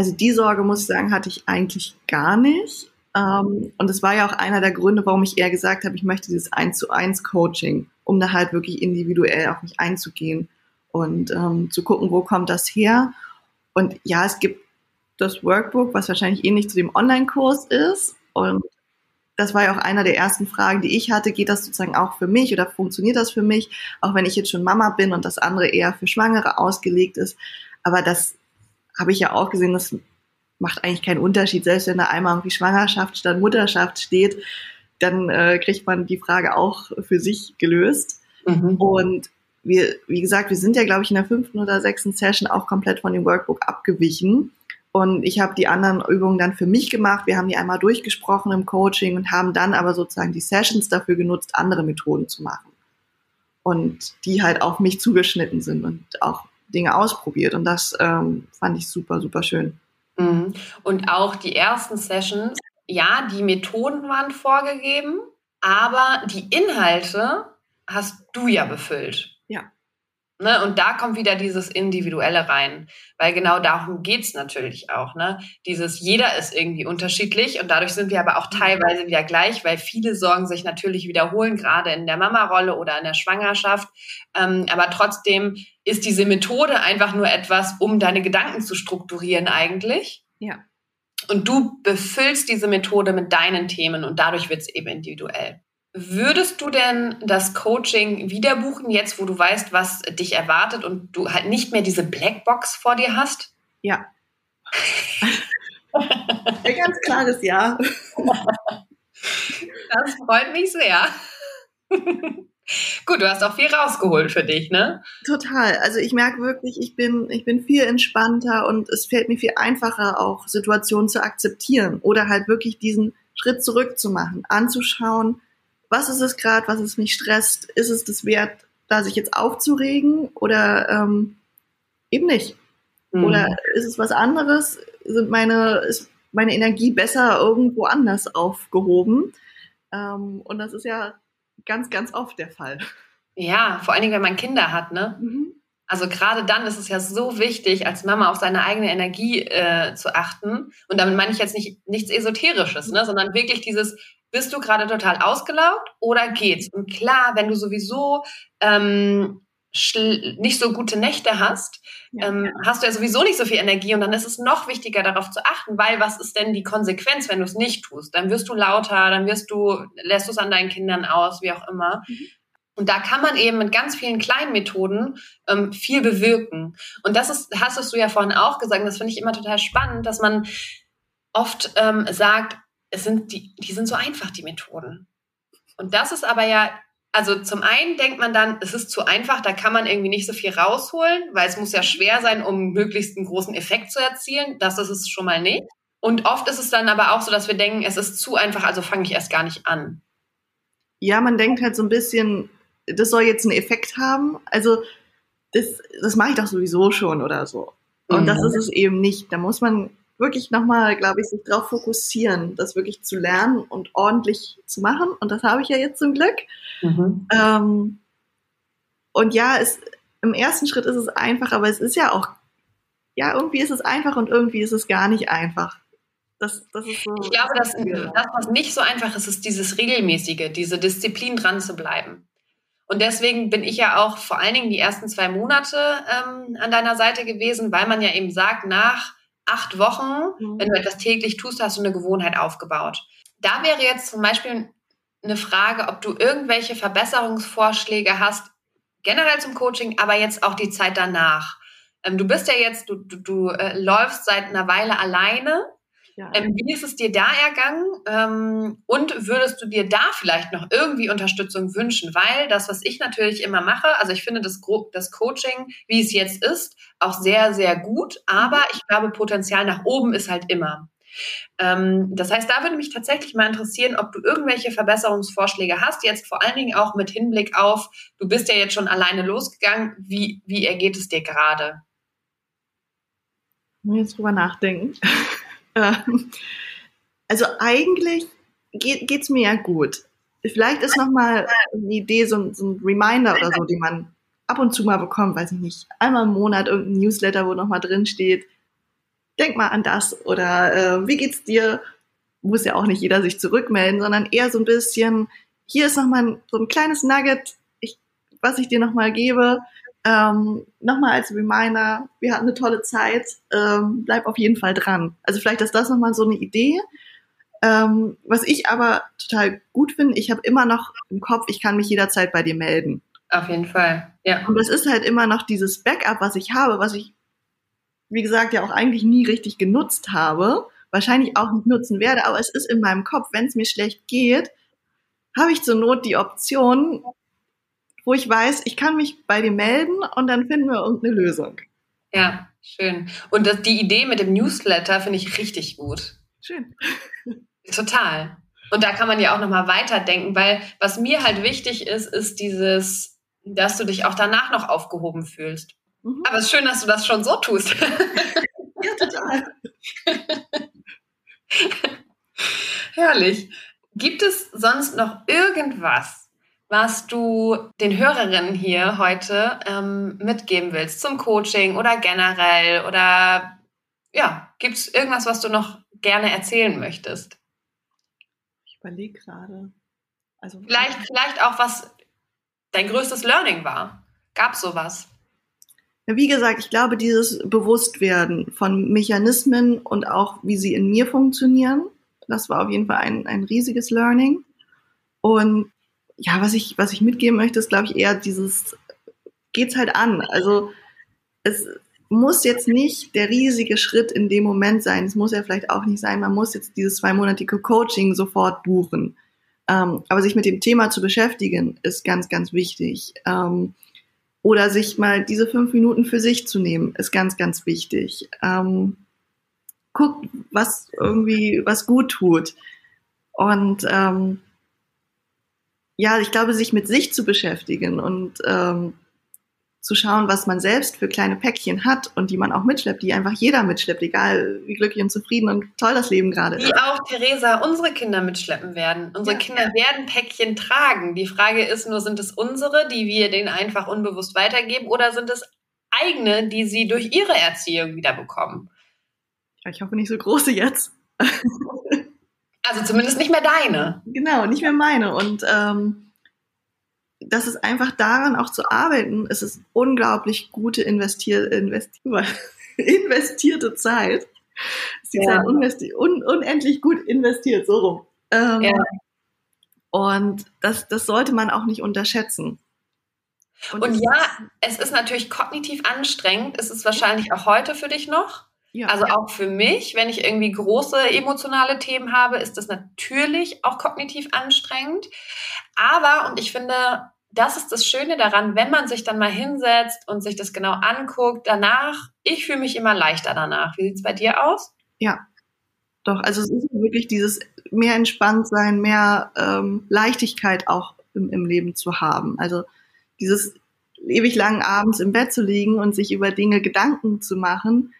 Also die Sorge, muss ich sagen, hatte ich eigentlich gar nicht. Ähm, und das war ja auch einer der Gründe, warum ich eher gesagt habe, ich möchte dieses 1 zu 1 Coaching, um da halt wirklich individuell auf mich einzugehen und ähm, zu gucken, wo kommt das her. Und ja, es gibt das Workbook, was wahrscheinlich ähnlich zu dem Online-Kurs ist. Und das war ja auch einer der ersten Fragen, die ich hatte. Geht das sozusagen auch für mich oder funktioniert das für mich? Auch wenn ich jetzt schon Mama bin und das andere eher für Schwangere ausgelegt ist. Aber das habe ich ja auch gesehen, das macht eigentlich keinen Unterschied. Selbst wenn da einmal irgendwie Schwangerschaft statt Mutterschaft steht, dann äh, kriegt man die Frage auch für sich gelöst. Mhm. Und wir, wie gesagt, wir sind ja, glaube ich, in der fünften oder sechsten Session auch komplett von dem Workbook abgewichen. Und ich habe die anderen Übungen dann für mich gemacht. Wir haben die einmal durchgesprochen im Coaching und haben dann aber sozusagen die Sessions dafür genutzt, andere Methoden zu machen. Und die halt auf mich zugeschnitten sind und auch Dinge ausprobiert und das ähm, fand ich super, super schön. Mhm. Und auch die ersten Sessions, ja, die Methoden waren vorgegeben, aber die Inhalte hast du ja befüllt. Ne? Und da kommt wieder dieses Individuelle rein, weil genau darum geht's natürlich auch. Ne? Dieses jeder ist irgendwie unterschiedlich und dadurch sind wir aber auch teilweise wieder gleich, weil viele Sorgen sich natürlich wiederholen, gerade in der Mama-Rolle oder in der Schwangerschaft. Ähm, aber trotzdem ist diese Methode einfach nur etwas, um deine Gedanken zu strukturieren eigentlich. Ja. Und du befüllst diese Methode mit deinen Themen und dadurch wird's eben individuell. Würdest du denn das Coaching wieder buchen, jetzt wo du weißt, was dich erwartet und du halt nicht mehr diese Blackbox vor dir hast? Ja. *laughs* Ein ganz klares Ja. Das freut mich sehr. Gut, du hast auch viel rausgeholt für dich, ne? Total. Also ich merke wirklich, ich bin, ich bin viel entspannter und es fällt mir viel einfacher, auch Situationen zu akzeptieren oder halt wirklich diesen Schritt zurück zu machen, anzuschauen, was ist es gerade, was es mich stresst, ist es das wert, da sich jetzt aufzuregen oder ähm, eben nicht? Mhm. Oder ist es was anderes? Sind meine, ist meine Energie besser irgendwo anders aufgehoben? Ähm, und das ist ja ganz, ganz oft der Fall. Ja, vor allen Dingen, wenn man Kinder hat, ne? Mhm. Also gerade dann ist es ja so wichtig, als Mama auf seine eigene Energie äh, zu achten. Und damit meine ich jetzt nicht nichts Esoterisches, ne, sondern wirklich dieses, bist du gerade total ausgelaugt oder geht's? Und klar, wenn du sowieso ähm, nicht so gute Nächte hast, ja, ähm, ja. hast du ja sowieso nicht so viel Energie und dann ist es noch wichtiger darauf zu achten, weil was ist denn die Konsequenz, wenn du es nicht tust? Dann wirst du lauter, dann wirst du, lässt du es an deinen Kindern aus, wie auch immer. Mhm. Und da kann man eben mit ganz vielen kleinen Methoden ähm, viel bewirken. Und das ist, hast du ja vorhin auch gesagt, das finde ich immer total spannend, dass man oft ähm, sagt, es sind die, die sind so einfach, die Methoden. Und das ist aber ja, also zum einen denkt man dann, es ist zu einfach, da kann man irgendwie nicht so viel rausholen, weil es muss ja schwer sein, um möglichst einen großen Effekt zu erzielen. Das ist es schon mal nicht. Und oft ist es dann aber auch so, dass wir denken, es ist zu einfach, also fange ich erst gar nicht an. Ja, man denkt halt so ein bisschen, das soll jetzt einen Effekt haben. Also das, das mache ich doch sowieso schon oder so. Und mhm. das ist es eben nicht. Da muss man wirklich nochmal, glaube ich, sich darauf fokussieren, das wirklich zu lernen und ordentlich zu machen. Und das habe ich ja jetzt zum Glück. Mhm. Ähm, und ja, es, im ersten Schritt ist es einfach, aber es ist ja auch, ja, irgendwie ist es einfach und irgendwie ist es gar nicht einfach. Das, das ist so. Ich glaube, dass, das, was nicht so einfach ist, ist dieses Regelmäßige, diese Disziplin dran zu bleiben. Und deswegen bin ich ja auch vor allen Dingen die ersten zwei Monate ähm, an deiner Seite gewesen, weil man ja eben sagt, nach acht Wochen, mhm. wenn du etwas täglich tust, hast du eine Gewohnheit aufgebaut. Da wäre jetzt zum Beispiel eine Frage, ob du irgendwelche Verbesserungsvorschläge hast, generell zum Coaching, aber jetzt auch die Zeit danach. Ähm, du bist ja jetzt, du, du, du äh, läufst seit einer Weile alleine. Ja. Ähm, wie ist es dir da ergangen? Ähm, und würdest du dir da vielleicht noch irgendwie Unterstützung wünschen? Weil das, was ich natürlich immer mache, also ich finde das, das Coaching, wie es jetzt ist, auch sehr, sehr gut. Aber mhm. ich glaube, Potenzial nach oben ist halt immer. Ähm, das heißt, da würde mich tatsächlich mal interessieren, ob du irgendwelche Verbesserungsvorschläge hast, jetzt vor allen Dingen auch mit Hinblick auf, du bist ja jetzt schon alleine losgegangen. Wie, wie ergeht es dir gerade? Jetzt drüber nachdenken. *laughs* Ähm, also eigentlich geht es mir ja gut. Vielleicht ist nochmal eine Idee, so, so ein Reminder oder so, den man ab und zu mal bekommt, weiß ich nicht, einmal im Monat irgendein Newsletter, wo nochmal drin steht, denk mal an das oder äh, wie geht's dir? Muss ja auch nicht jeder sich zurückmelden, sondern eher so ein bisschen, hier ist nochmal so ein kleines Nugget, ich, was ich dir nochmal gebe. Ähm, nochmal als Reminder, wir hatten eine tolle Zeit, ähm, bleib auf jeden Fall dran. Also vielleicht ist das nochmal so eine Idee. Ähm, was ich aber total gut finde, ich habe immer noch im Kopf, ich kann mich jederzeit bei dir melden. Auf jeden Fall, ja. Und das ist halt immer noch dieses Backup, was ich habe, was ich, wie gesagt, ja auch eigentlich nie richtig genutzt habe, wahrscheinlich auch nicht nutzen werde, aber es ist in meinem Kopf, wenn es mir schlecht geht, habe ich zur Not die Option, wo ich weiß, ich kann mich bei dir melden und dann finden wir irgendeine Lösung. Ja, schön. Und das, die Idee mit dem Newsletter finde ich richtig gut. Schön. *laughs* Total. Und da kann man ja auch nochmal weiterdenken, weil was mir halt wichtig ist, ist dieses, dass du dich auch danach noch aufgehoben fühlst. Mhm. Aber es ist schön, dass du das schon so tust. *laughs* ja, total. *laughs* Herrlich. Gibt es sonst noch irgendwas, was du den Hörerinnen hier heute ähm, mitgeben willst zum Coaching oder generell oder ja, gibt es irgendwas, was du noch gerne erzählen möchtest? Ich überlege gerade. Also vielleicht, vielleicht auch was dein größtes Learning war. Gab es sowas? Wie gesagt, ich glaube, dieses Bewusstwerden von Mechanismen und auch wie sie in mir funktionieren, das war auf jeden Fall ein, ein riesiges Learning. Und ja, was ich, was ich mitgeben möchte, ist, glaube ich, eher dieses, geht's halt an. Also, es muss jetzt nicht der riesige Schritt in dem Moment sein. Es muss ja vielleicht auch nicht sein, man muss jetzt dieses zweimonatige Coaching sofort buchen. Ähm, aber sich mit dem Thema zu beschäftigen, ist ganz, ganz wichtig. Ähm, oder sich mal diese fünf Minuten für sich zu nehmen, ist ganz, ganz wichtig. Ähm, guckt, was irgendwie, was gut tut. Und ähm, ja, ich glaube, sich mit sich zu beschäftigen und ähm, zu schauen, was man selbst für kleine Päckchen hat und die man auch mitschleppt, die einfach jeder mitschleppt, egal wie glücklich und zufrieden und toll das Leben gerade ist. Wie auch Theresa unsere Kinder mitschleppen werden. Unsere ja, Kinder werden Päckchen tragen. Die Frage ist nur, sind es unsere, die wir denen einfach unbewusst weitergeben oder sind es eigene, die sie durch ihre Erziehung wiederbekommen? Ja, ich hoffe nicht so große jetzt. *laughs* also zumindest nicht mehr deine. Genau, nicht mehr meine. Und ähm, das ist einfach daran auch zu arbeiten. Es ist unglaublich gute investier investier *laughs* investierte Zeit. Es die ja. Zeit un unendlich gut investiert, so rum. Ähm, ja. Und das, das sollte man auch nicht unterschätzen. Und, und ja, es ist natürlich kognitiv anstrengend. Es ist wahrscheinlich auch heute für dich noch. Ja, also ja. auch für mich, wenn ich irgendwie große emotionale Themen habe, ist das natürlich auch kognitiv anstrengend. Aber, und ich finde, das ist das Schöne daran, wenn man sich dann mal hinsetzt und sich das genau anguckt, danach, ich fühle mich immer leichter danach. Wie sieht es bei dir aus? Ja, doch. Also es ist wirklich dieses mehr entspannt sein, mehr ähm, Leichtigkeit auch im, im Leben zu haben. Also dieses ewig lang abends im Bett zu liegen und sich über Dinge Gedanken zu machen,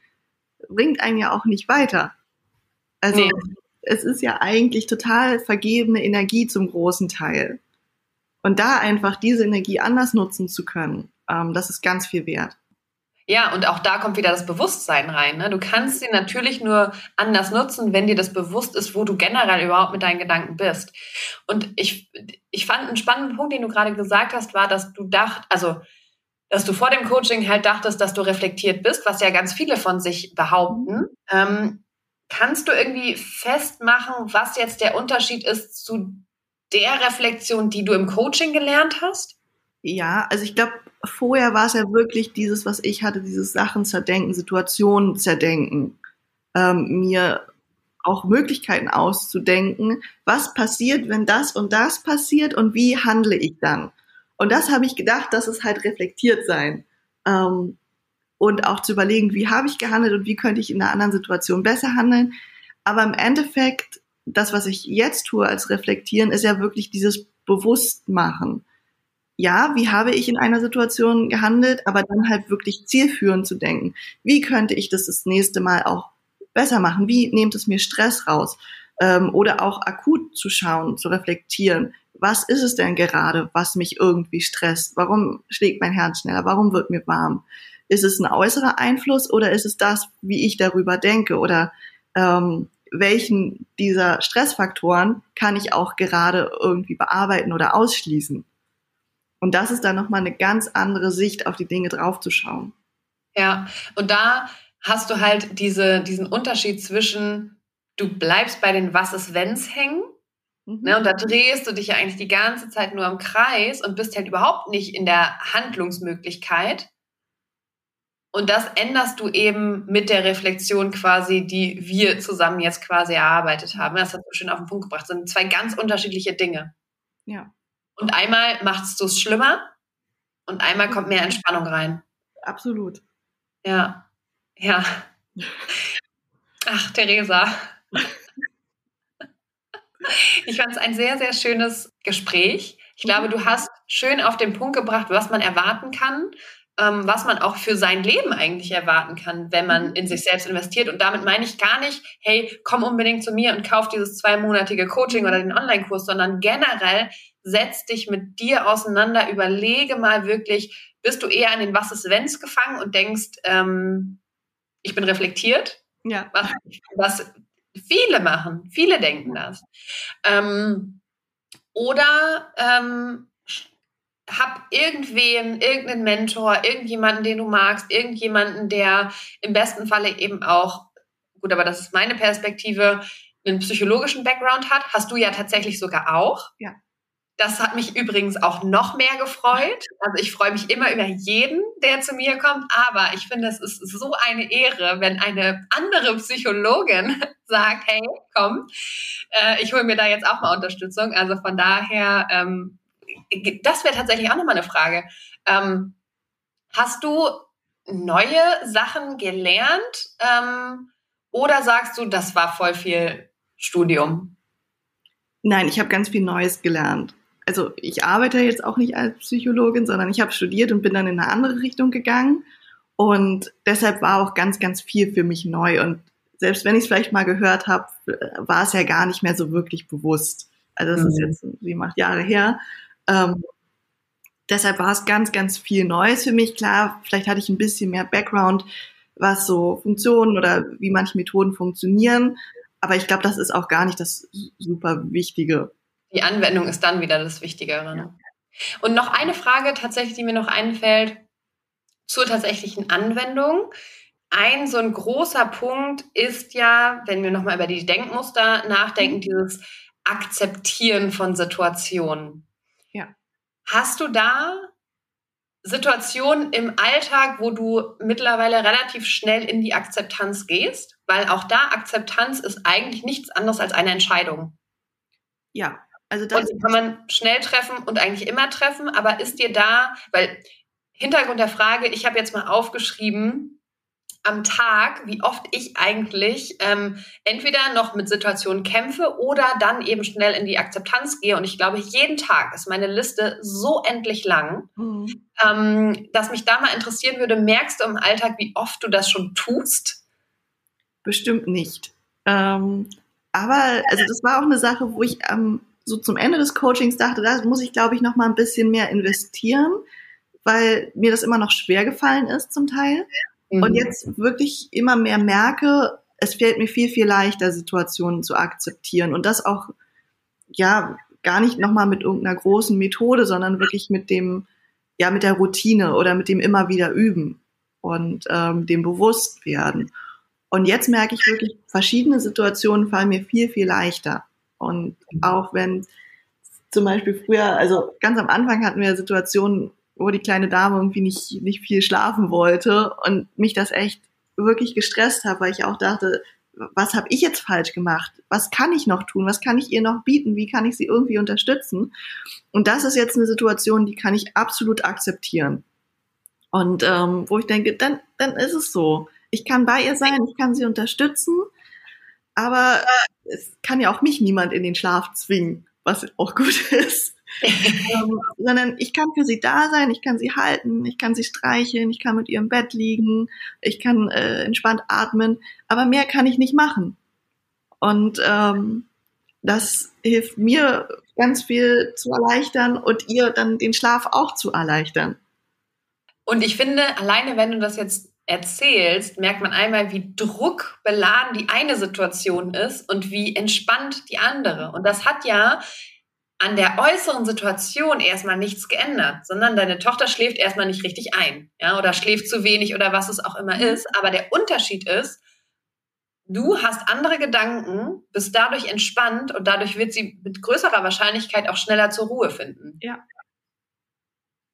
bringt einen ja auch nicht weiter. Also nee. es ist ja eigentlich total vergebene Energie zum großen Teil. Und da einfach diese Energie anders nutzen zu können, ähm, das ist ganz viel wert. Ja, und auch da kommt wieder das Bewusstsein rein. Ne? Du kannst sie natürlich nur anders nutzen, wenn dir das bewusst ist, wo du generell überhaupt mit deinen Gedanken bist. Und ich, ich fand einen spannenden Punkt, den du gerade gesagt hast, war, dass du dacht, also dass du vor dem Coaching halt dachtest, dass du reflektiert bist, was ja ganz viele von sich behaupten. Ähm, kannst du irgendwie festmachen, was jetzt der Unterschied ist zu der Reflexion, die du im Coaching gelernt hast? Ja, also ich glaube, vorher war es ja wirklich dieses, was ich hatte, dieses Sachen zerdenken, Situationen zerdenken, ähm, mir auch Möglichkeiten auszudenken, was passiert, wenn das und das passiert und wie handle ich dann. Und das habe ich gedacht, dass es halt reflektiert sein. Ähm, und auch zu überlegen, wie habe ich gehandelt und wie könnte ich in einer anderen Situation besser handeln. Aber im Endeffekt, das, was ich jetzt tue als Reflektieren, ist ja wirklich dieses Bewusstmachen. Ja, wie habe ich in einer Situation gehandelt, aber dann halt wirklich zielführend zu denken. Wie könnte ich das das nächste Mal auch besser machen? Wie nehmt es mir Stress raus? Ähm, oder auch akut zu schauen, zu reflektieren was ist es denn gerade, was mich irgendwie stresst? Warum schlägt mein Herz schneller? Warum wird mir warm? Ist es ein äußerer Einfluss oder ist es das, wie ich darüber denke? Oder ähm, welchen dieser Stressfaktoren kann ich auch gerade irgendwie bearbeiten oder ausschließen? Und das ist dann nochmal eine ganz andere Sicht auf die Dinge draufzuschauen. Ja, und da hast du halt diese, diesen Unterschied zwischen, du bleibst bei den Was ist wenns hängen Mhm. Ne, und da drehst du dich ja eigentlich die ganze Zeit nur im Kreis und bist halt überhaupt nicht in der Handlungsmöglichkeit. Und das änderst du eben mit der Reflexion quasi, die wir zusammen jetzt quasi erarbeitet haben. Das hast du schön auf den Punkt gebracht. Das sind zwei ganz unterschiedliche Dinge. Ja. Und einmal machst du es schlimmer und einmal kommt mehr Entspannung rein. Absolut. Ja. Ja. *laughs* Ach, Theresa. Ich fand es ein sehr, sehr schönes Gespräch. Ich glaube, du hast schön auf den Punkt gebracht, was man erwarten kann ähm, was man auch für sein Leben eigentlich erwarten kann, wenn man in sich selbst investiert. Und damit meine ich gar nicht, hey, komm unbedingt zu mir und kauf dieses zweimonatige Coaching oder den Online-Kurs, sondern generell setz dich mit dir auseinander, überlege mal wirklich, bist du eher an den Was ist Wenns gefangen und denkst, ähm, ich bin reflektiert? Ja. Was, was viele machen, viele denken das. Ähm, oder ähm, hab irgendwen, irgendeinen Mentor, irgendjemanden, den du magst, irgendjemanden, der im besten Falle eben auch, gut, aber das ist meine Perspektive, einen psychologischen Background hat. Hast du ja tatsächlich sogar auch. Ja. Das hat mich übrigens auch noch mehr gefreut. Also ich freue mich immer über jeden, der zu mir kommt. Aber ich finde, es ist so eine Ehre, wenn eine andere Psychologin *laughs* sagt, hey, komm, äh, ich hole mir da jetzt auch mal Unterstützung. Also von daher, ähm, das wäre tatsächlich auch nochmal eine Frage. Ähm, hast du neue Sachen gelernt ähm, oder sagst du, das war voll viel Studium? Nein, ich habe ganz viel Neues gelernt also ich arbeite jetzt auch nicht als Psychologin, sondern ich habe studiert und bin dann in eine andere Richtung gegangen. Und deshalb war auch ganz, ganz viel für mich neu. Und selbst wenn ich es vielleicht mal gehört habe, war es ja gar nicht mehr so wirklich bewusst. Also das mhm. ist jetzt sieben, acht Jahre her. Ähm, deshalb war es ganz, ganz viel Neues für mich. Klar, vielleicht hatte ich ein bisschen mehr Background, was so Funktionen oder wie manche Methoden funktionieren. Aber ich glaube, das ist auch gar nicht das super Wichtige die Anwendung ist dann wieder das Wichtigere. Ne? Und noch eine Frage tatsächlich, die mir noch einfällt zur tatsächlichen Anwendung. Ein so ein großer Punkt ist ja, wenn wir nochmal über die Denkmuster nachdenken, mhm. dieses Akzeptieren von Situationen. Ja. Hast du da Situationen im Alltag, wo du mittlerweile relativ schnell in die Akzeptanz gehst? Weil auch da Akzeptanz ist eigentlich nichts anderes als eine Entscheidung. Ja, also das und die kann man schnell treffen und eigentlich immer treffen, aber ist dir da, weil Hintergrund der Frage, ich habe jetzt mal aufgeschrieben, am Tag, wie oft ich eigentlich ähm, entweder noch mit Situationen kämpfe oder dann eben schnell in die Akzeptanz gehe. Und ich glaube, jeden Tag ist meine Liste so endlich lang, mhm. ähm, dass mich da mal interessieren würde, merkst du im Alltag, wie oft du das schon tust? Bestimmt nicht. Ähm, aber also das war auch eine Sache, wo ich ähm, so zum Ende des Coachings dachte, da muss ich, glaube ich, noch mal ein bisschen mehr investieren, weil mir das immer noch schwer gefallen ist zum Teil. Mhm. Und jetzt wirklich immer mehr merke, es fällt mir viel, viel leichter, Situationen zu akzeptieren und das auch, ja, gar nicht nochmal mit irgendeiner großen Methode, sondern wirklich mit dem, ja, mit der Routine oder mit dem immer wieder üben und ähm, dem Bewusstwerden. Und jetzt merke ich wirklich, verschiedene Situationen fallen mir viel, viel leichter. Und auch wenn zum Beispiel früher, also ganz am Anfang hatten wir Situationen, wo die kleine Dame irgendwie nicht, nicht viel schlafen wollte und mich das echt wirklich gestresst hat, weil ich auch dachte, was habe ich jetzt falsch gemacht? Was kann ich noch tun? Was kann ich ihr noch bieten? Wie kann ich sie irgendwie unterstützen? Und das ist jetzt eine Situation, die kann ich absolut akzeptieren. Und ähm, wo ich denke, dann, dann ist es so. Ich kann bei ihr sein, ich kann sie unterstützen aber es kann ja auch mich niemand in den Schlaf zwingen, was auch gut *laughs* ist. *laughs* ähm, sondern ich kann für sie da sein, ich kann sie halten, ich kann sie streicheln, ich kann mit ihr im Bett liegen, ich kann äh, entspannt atmen, aber mehr kann ich nicht machen. Und ähm, das hilft mir ganz viel zu erleichtern und ihr dann den Schlaf auch zu erleichtern. Und ich finde, alleine wenn du das jetzt erzählst, merkt man einmal, wie druckbeladen die eine Situation ist und wie entspannt die andere. Und das hat ja an der äußeren Situation erstmal nichts geändert, sondern deine Tochter schläft erstmal nicht richtig ein, ja, oder schläft zu wenig oder was es auch immer mhm. ist. Aber der Unterschied ist, du hast andere Gedanken, bist dadurch entspannt und dadurch wird sie mit größerer Wahrscheinlichkeit auch schneller zur Ruhe finden. Ja.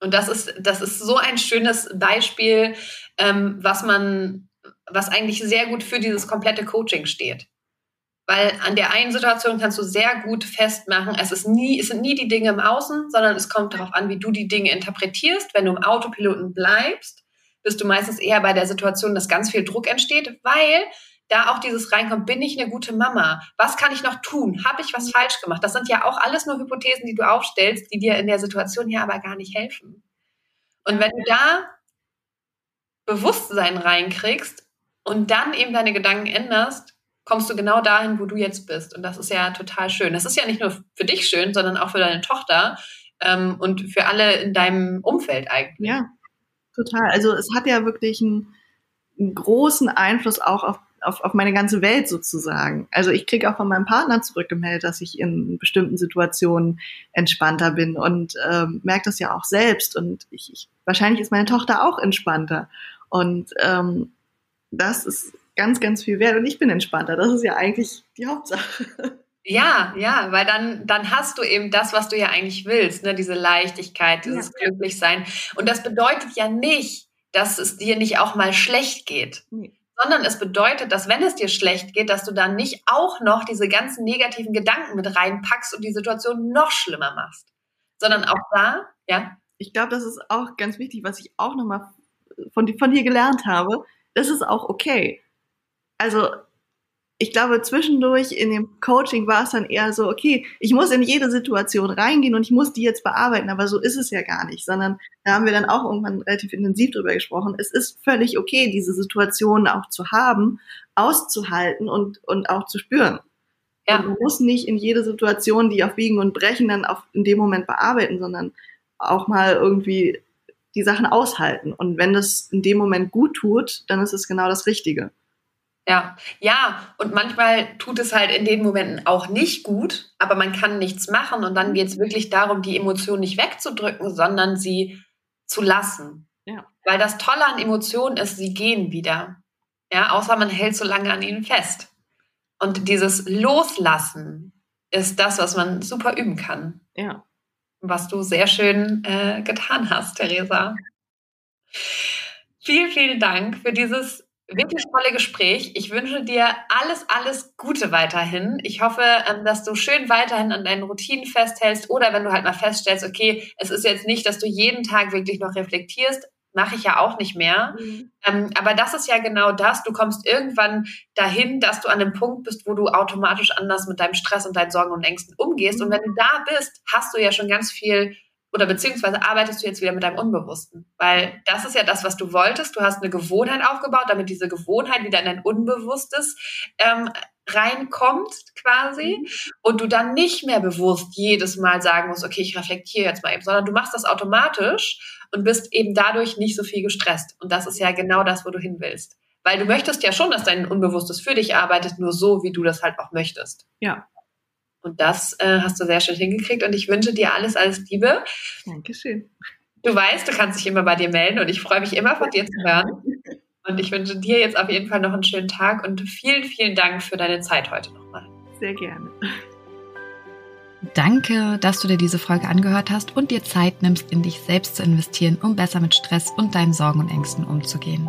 Und das ist, das ist so ein schönes Beispiel, ähm, was man, was eigentlich sehr gut für dieses komplette Coaching steht. Weil an der einen Situation kannst du sehr gut festmachen, es ist nie, es sind nie die Dinge im Außen, sondern es kommt darauf an, wie du die Dinge interpretierst. Wenn du im Autopiloten bleibst, bist du meistens eher bei der Situation, dass ganz viel Druck entsteht, weil da auch dieses reinkommt, bin ich eine gute Mama? Was kann ich noch tun? Habe ich was falsch gemacht? Das sind ja auch alles nur Hypothesen, die du aufstellst, die dir in der Situation hier aber gar nicht helfen. Und wenn du da Bewusstsein reinkriegst und dann eben deine Gedanken änderst, kommst du genau dahin, wo du jetzt bist. Und das ist ja total schön. Das ist ja nicht nur für dich schön, sondern auch für deine Tochter ähm, und für alle in deinem Umfeld eigentlich. Ja, total. Also es hat ja wirklich einen, einen großen Einfluss auch auf auf, auf meine ganze Welt sozusagen. Also ich kriege auch von meinem Partner zurückgemeldet, dass ich in bestimmten Situationen entspannter bin und ähm, merke das ja auch selbst. Und ich, ich, wahrscheinlich ist meine Tochter auch entspannter. Und ähm, das ist ganz, ganz viel wert. Und ich bin entspannter. Das ist ja eigentlich die Hauptsache. Ja, ja, weil dann, dann hast du eben das, was du ja eigentlich willst, ne? diese Leichtigkeit, dieses ja. Glücklichsein. Und das bedeutet ja nicht, dass es dir nicht auch mal schlecht geht. Nee sondern es bedeutet, dass wenn es dir schlecht geht, dass du dann nicht auch noch diese ganzen negativen Gedanken mit reinpackst und die Situation noch schlimmer machst, sondern auch da, ja. Ich glaube, das ist auch ganz wichtig, was ich auch nochmal von, von dir gelernt habe. Das ist auch okay. Also ich glaube, zwischendurch in dem Coaching war es dann eher so, okay, ich muss in jede Situation reingehen und ich muss die jetzt bearbeiten, aber so ist es ja gar nicht, sondern da haben wir dann auch irgendwann relativ intensiv drüber gesprochen. Es ist völlig okay, diese Situation auch zu haben, auszuhalten und, und auch zu spüren. Ja. Und man muss nicht in jede Situation, die auf Biegen und Brechen dann auch in dem Moment bearbeiten, sondern auch mal irgendwie die Sachen aushalten. Und wenn das in dem Moment gut tut, dann ist es genau das Richtige. Ja, ja, und manchmal tut es halt in den Momenten auch nicht gut, aber man kann nichts machen und dann geht es wirklich darum, die Emotionen nicht wegzudrücken, sondern sie zu lassen. Ja. Weil das Tolle an Emotionen ist, sie gehen wieder. Ja, außer man hält so lange an ihnen fest. Und dieses Loslassen ist das, was man super üben kann. Ja. Was du sehr schön äh, getan hast, Theresa. Vielen, vielen Dank für dieses Wirklich tolle Gespräch. Ich wünsche dir alles, alles Gute weiterhin. Ich hoffe, ähm, dass du schön weiterhin an deinen Routinen festhältst oder wenn du halt mal feststellst, okay, es ist jetzt nicht, dass du jeden Tag wirklich noch reflektierst, mache ich ja auch nicht mehr. Mhm. Ähm, aber das ist ja genau das. Du kommst irgendwann dahin, dass du an einem Punkt bist, wo du automatisch anders mit deinem Stress und deinen Sorgen und Ängsten umgehst. Mhm. Und wenn du da bist, hast du ja schon ganz viel oder beziehungsweise arbeitest du jetzt wieder mit deinem Unbewussten? Weil das ist ja das, was du wolltest. Du hast eine Gewohnheit aufgebaut, damit diese Gewohnheit wieder in dein Unbewusstes ähm, reinkommt quasi mhm. und du dann nicht mehr bewusst jedes Mal sagen musst, okay, ich reflektiere jetzt mal eben, sondern du machst das automatisch und bist eben dadurch nicht so viel gestresst. Und das ist ja genau das, wo du hin willst. Weil du möchtest ja schon, dass dein Unbewusstes für dich arbeitet, nur so, wie du das halt auch möchtest. Ja, und das äh, hast du sehr schön hingekriegt und ich wünsche dir alles, alles Liebe. Dankeschön. Du weißt, du kannst dich immer bei dir melden und ich freue mich immer von dir zu hören. Und ich wünsche dir jetzt auf jeden Fall noch einen schönen Tag und vielen, vielen Dank für deine Zeit heute nochmal. Sehr gerne. Danke, dass du dir diese Folge angehört hast und dir Zeit nimmst, in dich selbst zu investieren, um besser mit Stress und deinen Sorgen und Ängsten umzugehen.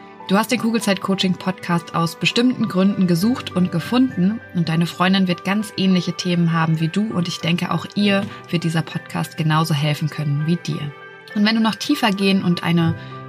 Du hast den Kugelzeit-Coaching-Podcast aus bestimmten Gründen gesucht und gefunden und deine Freundin wird ganz ähnliche Themen haben wie du und ich denke auch ihr wird dieser Podcast genauso helfen können wie dir. Und wenn du noch tiefer gehen und eine